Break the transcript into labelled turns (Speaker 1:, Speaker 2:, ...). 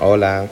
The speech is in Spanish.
Speaker 1: Hola.